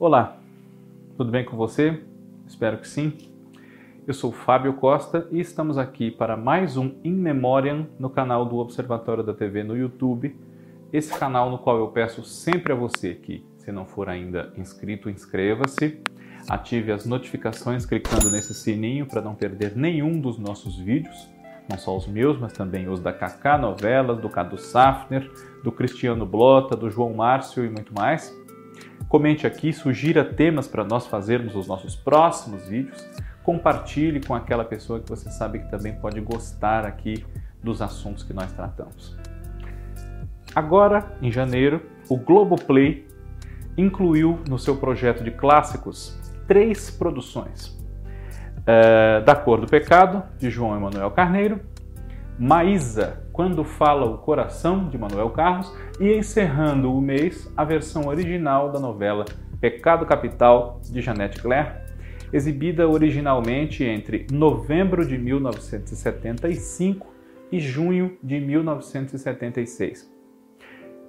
Olá, tudo bem com você? Espero que sim. Eu sou Fábio Costa e estamos aqui para mais um In Memoriam no canal do Observatório da TV no YouTube. Esse canal no qual eu peço sempre a você que, se não for ainda inscrito, inscreva-se, ative as notificações clicando nesse sininho para não perder nenhum dos nossos vídeos, não só os meus, mas também os da Kaká Novelas, do Cadu Safner, do Cristiano Blota, do João Márcio e muito mais. Comente aqui, sugira temas para nós fazermos os nossos próximos vídeos. Compartilhe com aquela pessoa que você sabe que também pode gostar aqui dos assuntos que nós tratamos. Agora, em janeiro, o Globoplay incluiu no seu projeto de clássicos três produções. É, da Cor do Pecado, de João Emanuel Carneiro, Maísa, Quando Fala o Coração, de Manuel Carlos, e encerrando o mês, a versão original da novela Pecado Capital, de Janete Claire, exibida originalmente entre novembro de 1975 e junho de 1976.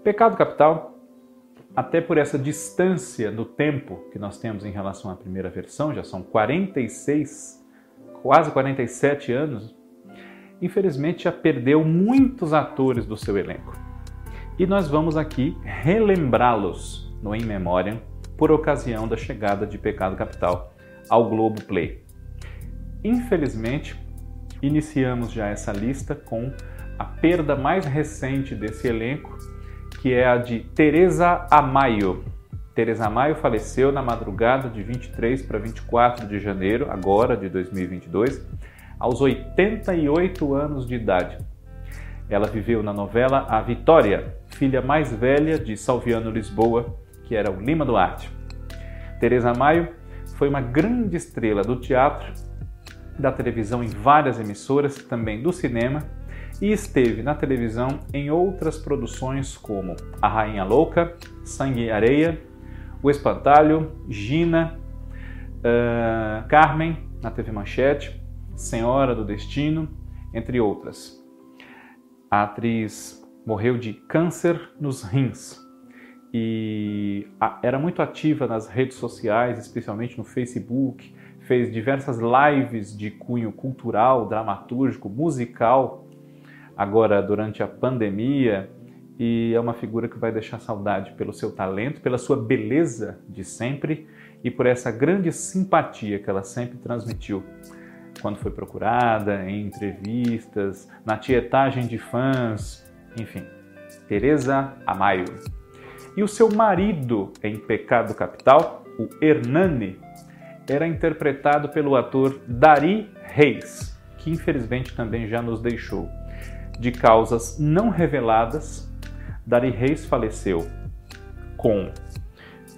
Pecado Capital, até por essa distância no tempo que nós temos em relação à primeira versão, já são 46, quase 47 anos infelizmente já perdeu muitos atores do seu elenco. E nós vamos aqui relembrá-los no In Memoriam por ocasião da chegada de Pecado Capital ao Globo Play. Infelizmente, iniciamos já essa lista com a perda mais recente desse elenco, que é a de Teresa Amaio. Teresa Amaio faleceu na madrugada de 23 para 24 de janeiro, agora de 2022, aos 88 anos de idade. Ela viveu na novela A Vitória, filha mais velha de Salviano Lisboa, que era o Lima Duarte. Teresa Maio foi uma grande estrela do teatro, da televisão em várias emissoras, também do cinema, e esteve na televisão em outras produções como A Rainha Louca, Sangue e Areia, O Espantalho, Gina, uh, Carmen, na TV Manchete, Senhora do Destino, entre outras. A atriz morreu de câncer nos rins e era muito ativa nas redes sociais, especialmente no Facebook, fez diversas lives de cunho cultural, dramatúrgico, musical, agora durante a pandemia, e é uma figura que vai deixar saudade pelo seu talento, pela sua beleza de sempre e por essa grande simpatia que ela sempre transmitiu quando foi procurada, em entrevistas, na tietagem de fãs, enfim. Teresa Amayo. E o seu marido em Pecado Capital, o Hernani, era interpretado pelo ator Dari Reis, que infelizmente também já nos deixou. De causas não reveladas, Dari Reis faleceu com.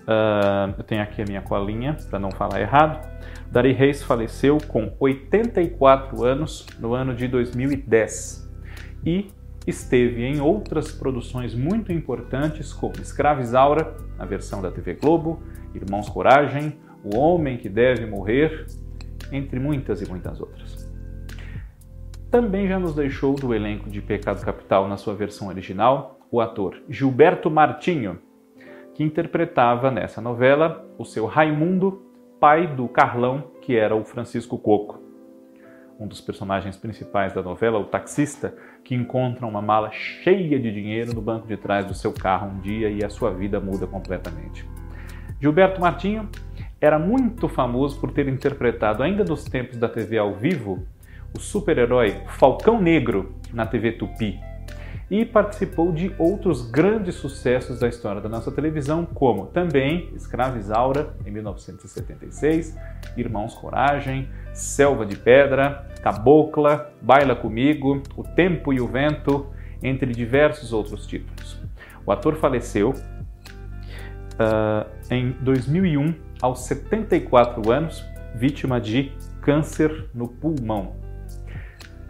Uh, eu tenho aqui a minha colinha para não falar errado Dari Reis faleceu com 84 anos no ano de 2010 e esteve em outras produções muito importantes como Escravizaura, na versão da TV Globo, Irmãos Coragem, O Homem que Deve Morrer, entre muitas e muitas outras. Também já nos deixou do elenco de Pecado Capital na sua versão original o ator Gilberto Martinho, que interpretava nessa novela o seu Raimundo pai do Carlão, que era o Francisco Coco. Um dos personagens principais da novela, o taxista, que encontra uma mala cheia de dinheiro no banco de trás do seu carro um dia e a sua vida muda completamente. Gilberto Martinho era muito famoso por ter interpretado, ainda nos tempos da TV ao vivo, o super-herói Falcão Negro na TV Tupi, e participou de outros grandes sucessos da história da nossa televisão, como também Escravizaura, em 1976, Irmãos Coragem, Selva de Pedra, Cabocla, Baila Comigo, O Tempo e o Vento, entre diversos outros títulos. O ator faleceu uh, em 2001, aos 74 anos, vítima de câncer no pulmão.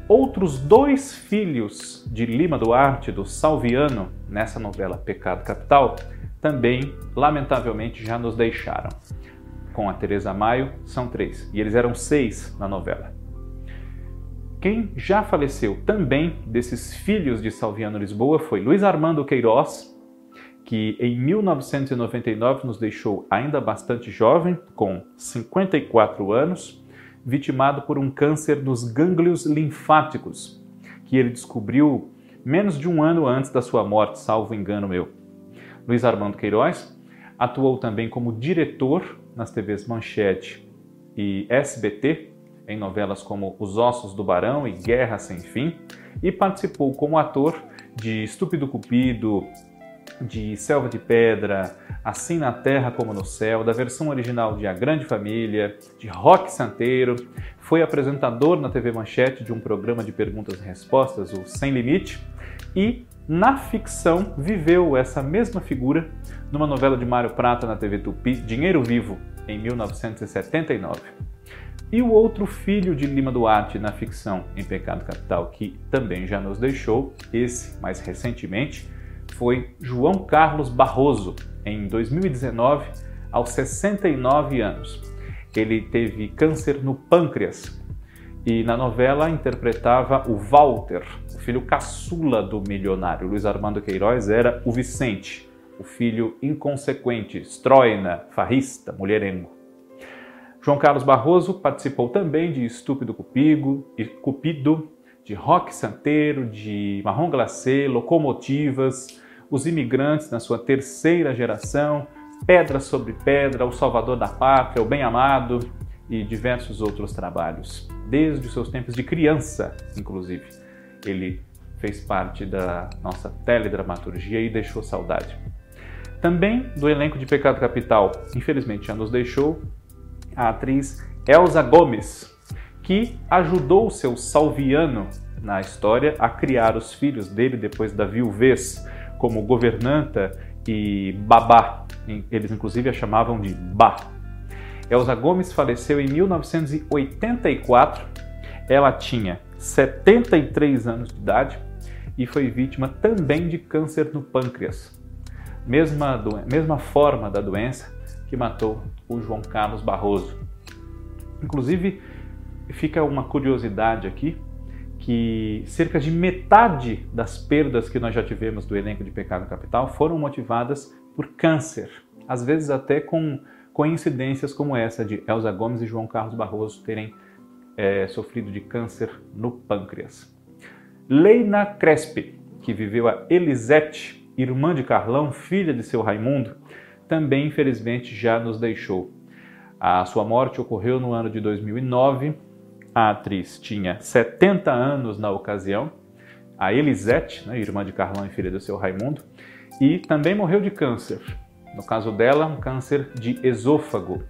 Outros dois filhos de Lima Duarte, do Salviano, nessa novela Pecado Capital, também, lamentavelmente, já nos deixaram. Com a Teresa Maio, são três, e eles eram seis na novela. Quem já faleceu também desses filhos de Salviano Lisboa foi Luiz Armando Queiroz, que em 1999 nos deixou ainda bastante jovem, com 54 anos, vitimado por um câncer nos gânglios linfáticos, que ele descobriu menos de um ano antes da sua morte, salvo engano meu. Luiz Armando Queiroz atuou também como diretor nas TVs Manchete e SBT, em novelas como Os Ossos do Barão e Guerra Sem Fim, e participou como ator de Estúpido Cupido, de Selva de Pedra, Assim na Terra como no Céu, da versão original de A Grande Família, de Rock Santeiro, foi apresentador na TV Manchete de um programa de perguntas e respostas, o Sem Limite, e na ficção viveu essa mesma figura numa novela de Mário Prata na TV Tupi, Dinheiro Vivo, em 1979. E o outro filho de Lima Duarte na ficção, em Pecado Capital, que também já nos deixou, esse mais recentemente, foi João Carlos Barroso, em 2019, aos 69 anos. Ele teve câncer no pâncreas e na novela interpretava o Walter, o filho caçula do milionário. Luiz Armando Queiroz era o Vicente, o filho inconsequente, estroina, farrista, mulherengo. João Carlos Barroso participou também de Estúpido Cupido, Cupido de Rock Santeiro, de Marrom Glacê, Locomotivas, Os Imigrantes na sua terceira geração, Pedra sobre Pedra, O Salvador da Pátria, O Bem Amado e diversos outros trabalhos. Desde os seus tempos de criança, inclusive, ele fez parte da nossa teledramaturgia e deixou saudade. Também do elenco de Pecado Capital, infelizmente já nos deixou, a atriz Elsa Gomes, que ajudou seu Salviano na história a criar os filhos dele depois da viuvez, como governanta e babá. Eles inclusive a chamavam de Bá. Elsa Gomes faleceu em 1984. Ela tinha 73 anos de idade e foi vítima também de câncer no pâncreas. Mesma, mesma forma da doença que matou o João Carlos Barroso. Inclusive, fica uma curiosidade aqui que cerca de metade das perdas que nós já tivemos do elenco de Pecado Capital foram motivadas por câncer, às vezes até com coincidências como essa de Elza Gomes e João Carlos Barroso terem é, sofrido de câncer no pâncreas. Leina Crespi, que viveu a Elisete, irmã de Carlão, filha de seu Raimundo, também infelizmente já nos deixou. A sua morte ocorreu no ano de 2009. A atriz tinha 70 anos na ocasião. A Elisete, né, irmã de Carlão e filha do seu Raimundo, e também morreu de câncer. No caso dela, um câncer de esôfago.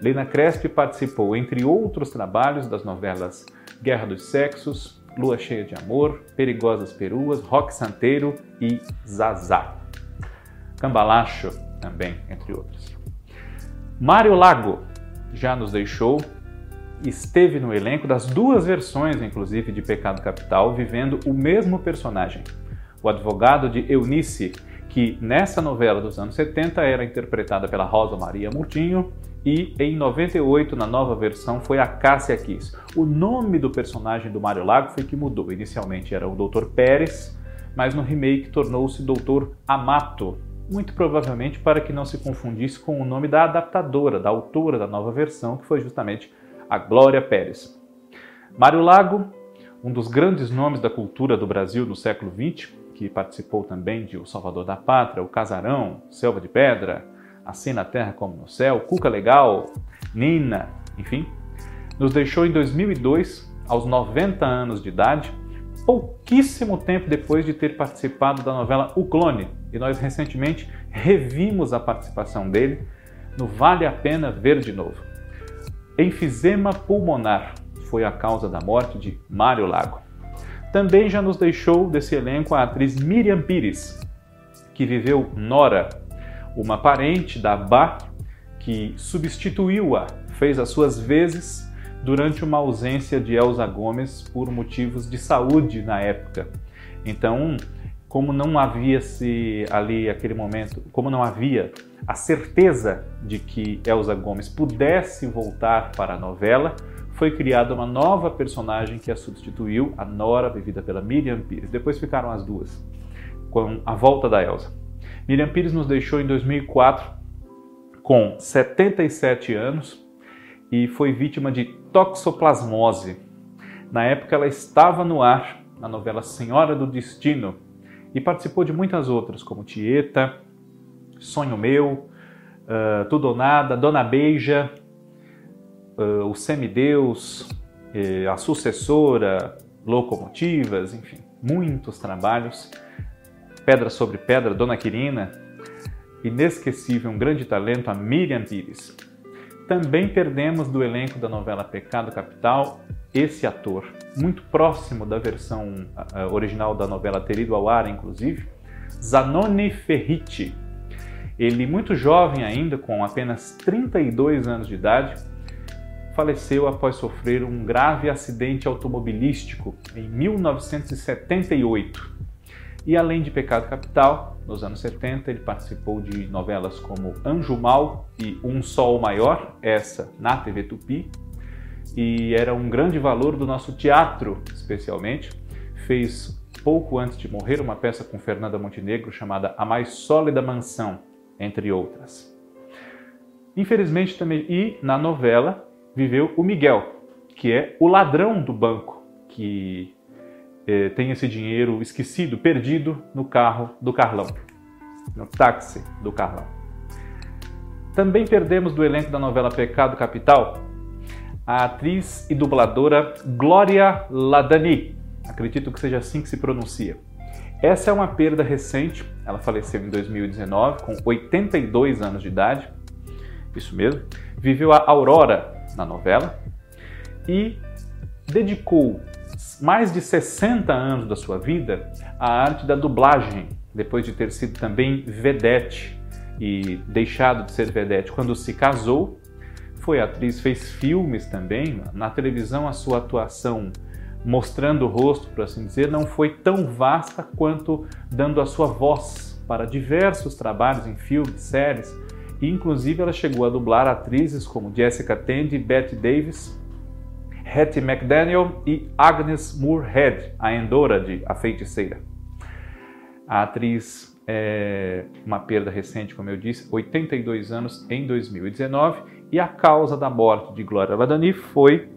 Lena Crespi participou, entre outros trabalhos, das novelas Guerra dos Sexos, Lua Cheia de Amor, Perigosas Peruas, Rock Santeiro e Zazá. Cambalacho também, entre outros. Mário Lago já nos deixou, esteve no elenco das duas versões, inclusive, de Pecado Capital, vivendo o mesmo personagem, o advogado de Eunice, que nessa novela dos anos 70 era interpretada pela Rosa Maria Murtinho e em 98, na nova versão, foi a Cássia Kiss. O nome do personagem do Mário Lago foi que mudou. Inicialmente era o Dr. Pérez, mas no remake tornou-se Dr. Amato, muito provavelmente para que não se confundisse com o nome da adaptadora, da autora da nova versão, que foi justamente a Glória Pérez. Mário Lago, um dos grandes nomes da cultura do Brasil no século XX, que participou também de O Salvador da Pátria, O Casarão, Selva de Pedra, Assim na Terra como no Céu, Cuca Legal, Nina, enfim, nos deixou em 2002, aos 90 anos de idade, pouquíssimo tempo depois de ter participado da novela O Clone, e nós recentemente revimos a participação dele no Vale a Pena Ver de Novo. Enfisema pulmonar foi a causa da morte de Mário Lago. Também já nos deixou desse elenco a atriz Miriam Pires, que viveu Nora, uma parente da Bá que substituiu-a, fez as suas vezes durante uma ausência de Elsa Gomes por motivos de saúde na época. Então, como não havia se ali aquele momento, como não havia a certeza de que Elsa Gomes pudesse voltar para a novela, foi criada uma nova personagem que a substituiu, a Nora, vivida pela Miriam Pires. Depois ficaram as duas, com a volta da Elsa. Miriam Pires nos deixou em 2004 com 77 anos e foi vítima de toxoplasmose. Na época ela estava no ar na novela Senhora do Destino e participou de muitas outras, como Tieta, Sonho Meu, uh, Tudo ou Nada, Dona Beija, uh, O Semideus, uh, A Sucessora, Locomotivas, enfim, muitos trabalhos. Pedra sobre Pedra, Dona Quirina, inesquecível, um grande talento, a Miriam Pires. Também perdemos do elenco da novela Pecado Capital esse ator, muito próximo da versão uh, original da novela ter ido ao ar, inclusive, Zanoni Ferritti. Ele, muito jovem ainda, com apenas 32 anos de idade, faleceu após sofrer um grave acidente automobilístico em 1978. E além de Pecado Capital, nos anos 70 ele participou de novelas como Anjo Mal e Um Sol Maior, essa na TV Tupi, e era um grande valor do nosso teatro, especialmente. Fez pouco antes de morrer uma peça com Fernanda Montenegro chamada A Mais Sólida Mansão, entre outras. Infelizmente também e na novela viveu o Miguel, que é o ladrão do banco que é, tem esse dinheiro esquecido, perdido no carro do Carlão, no táxi do Carlão. Também perdemos do elenco da novela Pecado Capital a atriz e dubladora Glória Ladani. Acredito que seja assim que se pronuncia. Essa é uma perda recente, ela faleceu em 2019 com 82 anos de idade. Isso mesmo. Viveu a Aurora na novela e dedicou mais de 60 anos da sua vida à arte da dublagem, depois de ter sido também vedete e deixado de ser vedete quando se casou. Foi atriz, fez filmes também. Na televisão, a sua atuação mostrando o rosto, por assim dizer, não foi tão vasta quanto dando a sua voz para diversos trabalhos em filmes, séries. E, inclusive, ela chegou a dublar atrizes como Jessica Tandy, Bette Davis, Hattie McDaniel e Agnes Moorehead, a Endora de A Feiticeira. A atriz é uma perda recente, como eu disse, 82 anos em 2019, e a causa da morte de Gloria Ladani foi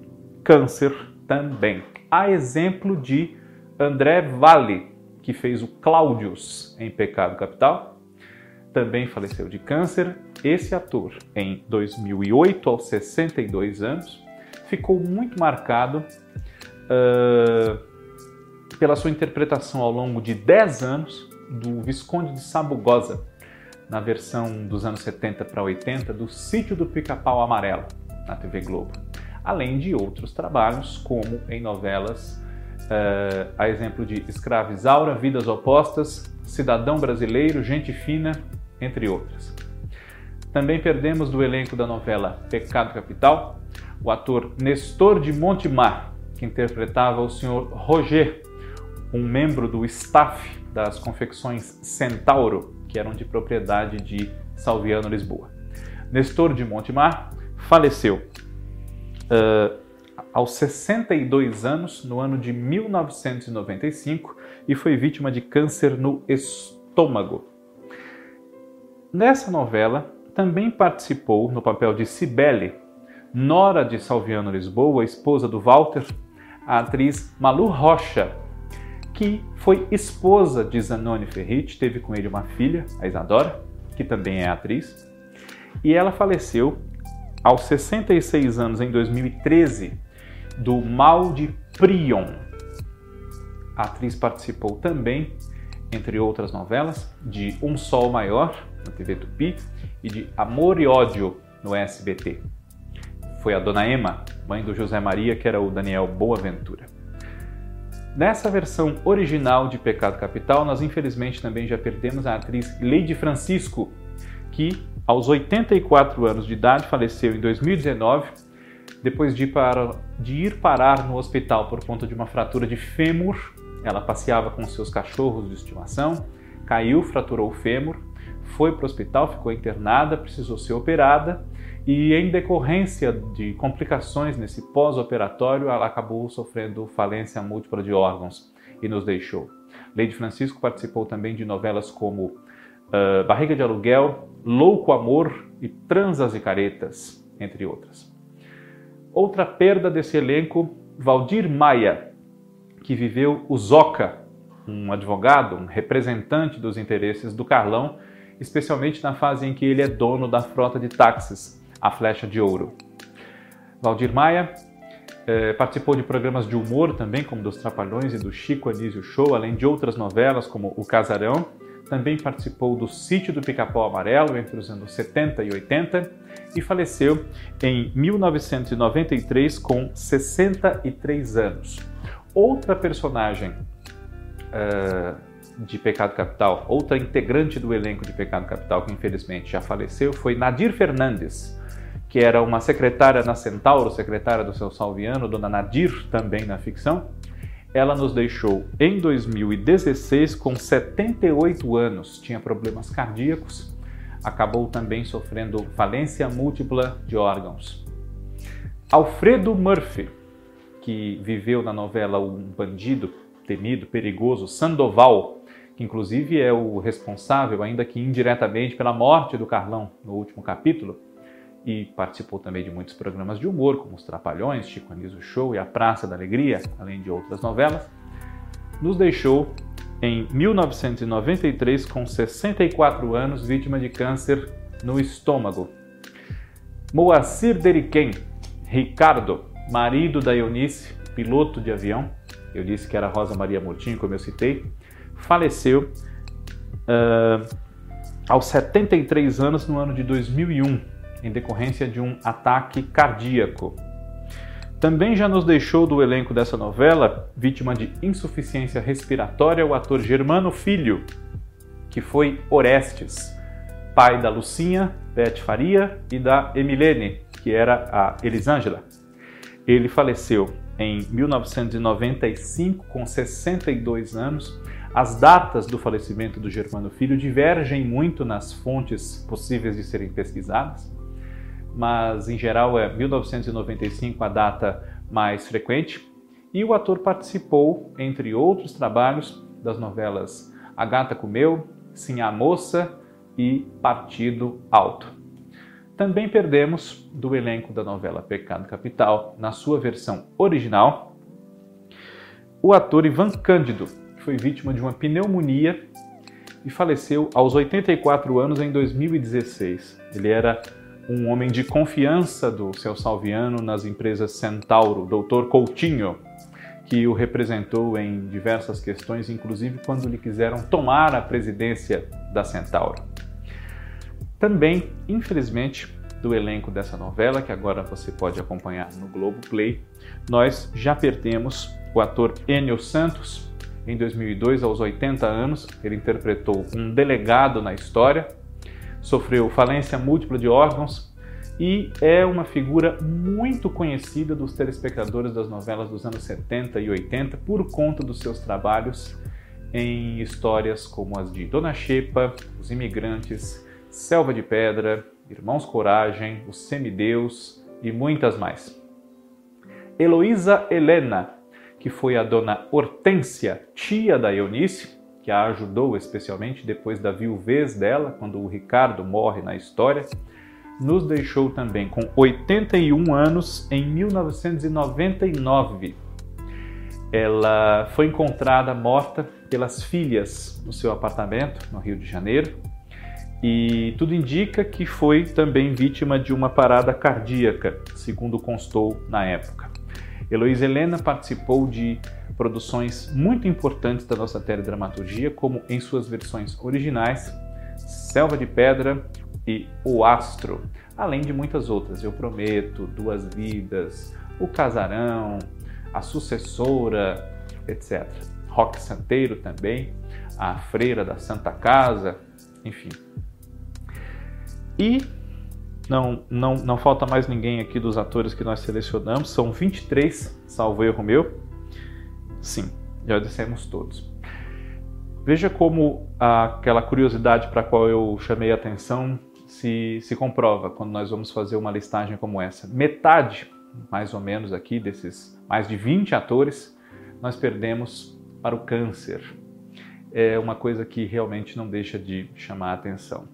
câncer também. A exemplo de André Valle, que fez o Cláudios em Pecado Capital, também faleceu de câncer. Esse ator, em 2008, aos 62 anos, ficou muito marcado uh, pela sua interpretação ao longo de 10 anos do Visconde de Sabugosa, na versão dos anos 70 para 80 do Sítio do Pica-Pau Amarelo, na TV Globo, além de outros trabalhos, como em novelas, uh, a exemplo de Escravizaura, Vidas Opostas, Cidadão Brasileiro, Gente Fina, entre outras. Também perdemos do elenco da novela Pecado Capital o ator Nestor de Montemar, que interpretava o Sr. Roger, um membro do staff das confecções Centauro, que eram de propriedade de Salviano Lisboa. Nestor de Montemar faleceu uh, aos 62 anos, no ano de 1995, e foi vítima de câncer no estômago. Nessa novela, também participou no papel de Cibele, nora de Salviano Lisboa, esposa do Walter, a atriz Malu Rocha, que foi esposa de Zanoni Ferrit, teve com ele uma filha, a Isadora, que também é atriz, e ela faleceu aos 66 anos em 2013 do mal de Prion. A atriz participou também, entre outras novelas, de Um Sol Maior, na TV Tupi, e de Amor e Ódio, no SBT foi a Dona Emma, mãe do José Maria, que era o Daniel Boaventura. Nessa versão original de Pecado Capital, nós infelizmente também já perdemos a atriz Lady Francisco, que aos 84 anos de idade faleceu em 2019, depois de ir, para, de ir parar no hospital por conta de uma fratura de fêmur. Ela passeava com seus cachorros de estimação, caiu, fraturou o fêmur, foi para o hospital, ficou internada, precisou ser operada e em decorrência de complicações nesse pós-operatório, ela acabou sofrendo falência múltipla de órgãos e nos deixou. Lady Francisco participou também de novelas como uh, Barriga de Aluguel, Louco Amor e Transas e Caretas, entre outras. Outra perda desse elenco, Valdir Maia, que viveu o Zoca, um advogado, um representante dos interesses do Carlão, especialmente na fase em que ele é dono da frota de táxis, a Flecha de Ouro. Valdir Maia eh, participou de programas de humor também, como dos Trapalhões e do Chico Anísio Show, além de outras novelas como O Casarão. Também participou do Sítio do Pica-Pau Amarelo entre os anos 70 e 80 e faleceu em 1993 com 63 anos. Outra personagem uh, de Pecado Capital, outra integrante do elenco de Pecado Capital que infelizmente já faleceu, foi Nadir Fernandes, que era uma secretária na Centauro, secretária do seu Salviano, dona Nadir, também na ficção. Ela nos deixou em 2016 com 78 anos, tinha problemas cardíacos, acabou também sofrendo falência múltipla de órgãos. Alfredo Murphy, que viveu na novela Um Bandido temido, perigoso, Sandoval, que inclusive é o responsável, ainda que indiretamente, pela morte do Carlão no último capítulo, e participou também de muitos programas de humor, como Os Trapalhões, Chico Anísio Show e A Praça da Alegria, além de outras novelas, nos deixou em 1993 com 64 anos, vítima de câncer no estômago. Moacir Deriquem, Ricardo, marido da Eunice, piloto de avião, eu disse que era Rosa Maria Moutinho, como eu citei, faleceu uh, aos 73 anos no ano de 2001, em decorrência de um ataque cardíaco. Também já nos deixou do elenco dessa novela, vítima de insuficiência respiratória, o ator Germano Filho, que foi Orestes, pai da Lucinha, Beth Faria e da Emilene, que era a Elisângela. Ele faleceu em 1995, com 62 anos. As datas do falecimento do Germano Filho divergem muito nas fontes possíveis de serem pesquisadas, mas em geral é 1995 a data mais frequente. E o ator participou, entre outros trabalhos, das novelas A Gata Comeu, Sim a Moça e Partido Alto. Também perdemos do elenco da novela Pecado Capital, na sua versão original, o ator Ivan Cândido, que foi vítima de uma pneumonia e faleceu aos 84 anos em 2016. Ele era um homem de confiança do seu Salviano nas empresas Centauro, Dr. Coutinho, que o representou em diversas questões, inclusive quando lhe quiseram tomar a presidência da Centauro. Também, infelizmente, do elenco dessa novela, que agora você pode acompanhar no Globo Play, nós já perdemos o ator Enio Santos. Em 2002, aos 80 anos, ele interpretou um delegado na história, sofreu falência múltipla de órgãos e é uma figura muito conhecida dos telespectadores das novelas dos anos 70 e 80 por conta dos seus trabalhos em histórias como as de Dona Xepa, Os Imigrantes, Selva de Pedra, Irmãos Coragem, O Semideus e muitas mais. Heloísa Helena, que foi a dona Hortência, tia da Eunice, que a ajudou especialmente depois da viuvez dela, quando o Ricardo morre na história, nos deixou também com 81 anos em 1999. Ela foi encontrada morta pelas filhas no seu apartamento no Rio de Janeiro e tudo indica que foi também vítima de uma parada cardíaca, segundo constou na época. Heloísa Helena participou de produções muito importantes da nossa teledramaturgia, como em suas versões originais Selva de Pedra e O Astro, além de muitas outras, Eu Prometo, Duas Vidas, O Casarão, A Sucessora, etc. Rock Santeiro também, A Freira da Santa Casa, enfim, e não, não, não falta mais ninguém aqui dos atores que nós selecionamos, são 23, salvo erro meu. Sim, já dissemos todos. Veja como aquela curiosidade para a qual eu chamei a atenção se, se comprova quando nós vamos fazer uma listagem como essa. Metade, mais ou menos, aqui desses mais de 20 atores, nós perdemos para o câncer. é uma coisa que realmente não deixa de chamar a atenção.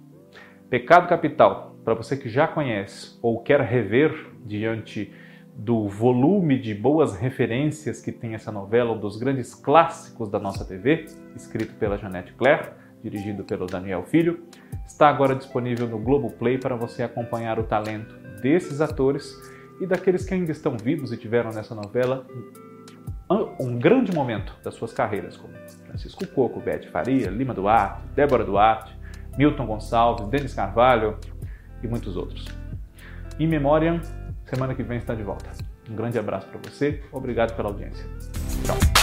Pecado Capital, para você que já conhece ou quer rever diante do volume de boas referências que tem essa novela, um dos grandes clássicos da nossa TV, escrito pela Janete Claire, dirigido pelo Daniel Filho, está agora disponível no Globoplay para você acompanhar o talento desses atores e daqueles que ainda estão vivos e tiveram nessa novela um grande momento das suas carreiras, como Francisco Coco, Bete Faria, Lima Duarte, Débora Duarte, Milton Gonçalves, Denis Carvalho e muitos outros. In Memoriam, semana que vem está de volta. Um grande abraço para você, obrigado pela audiência. Tchau.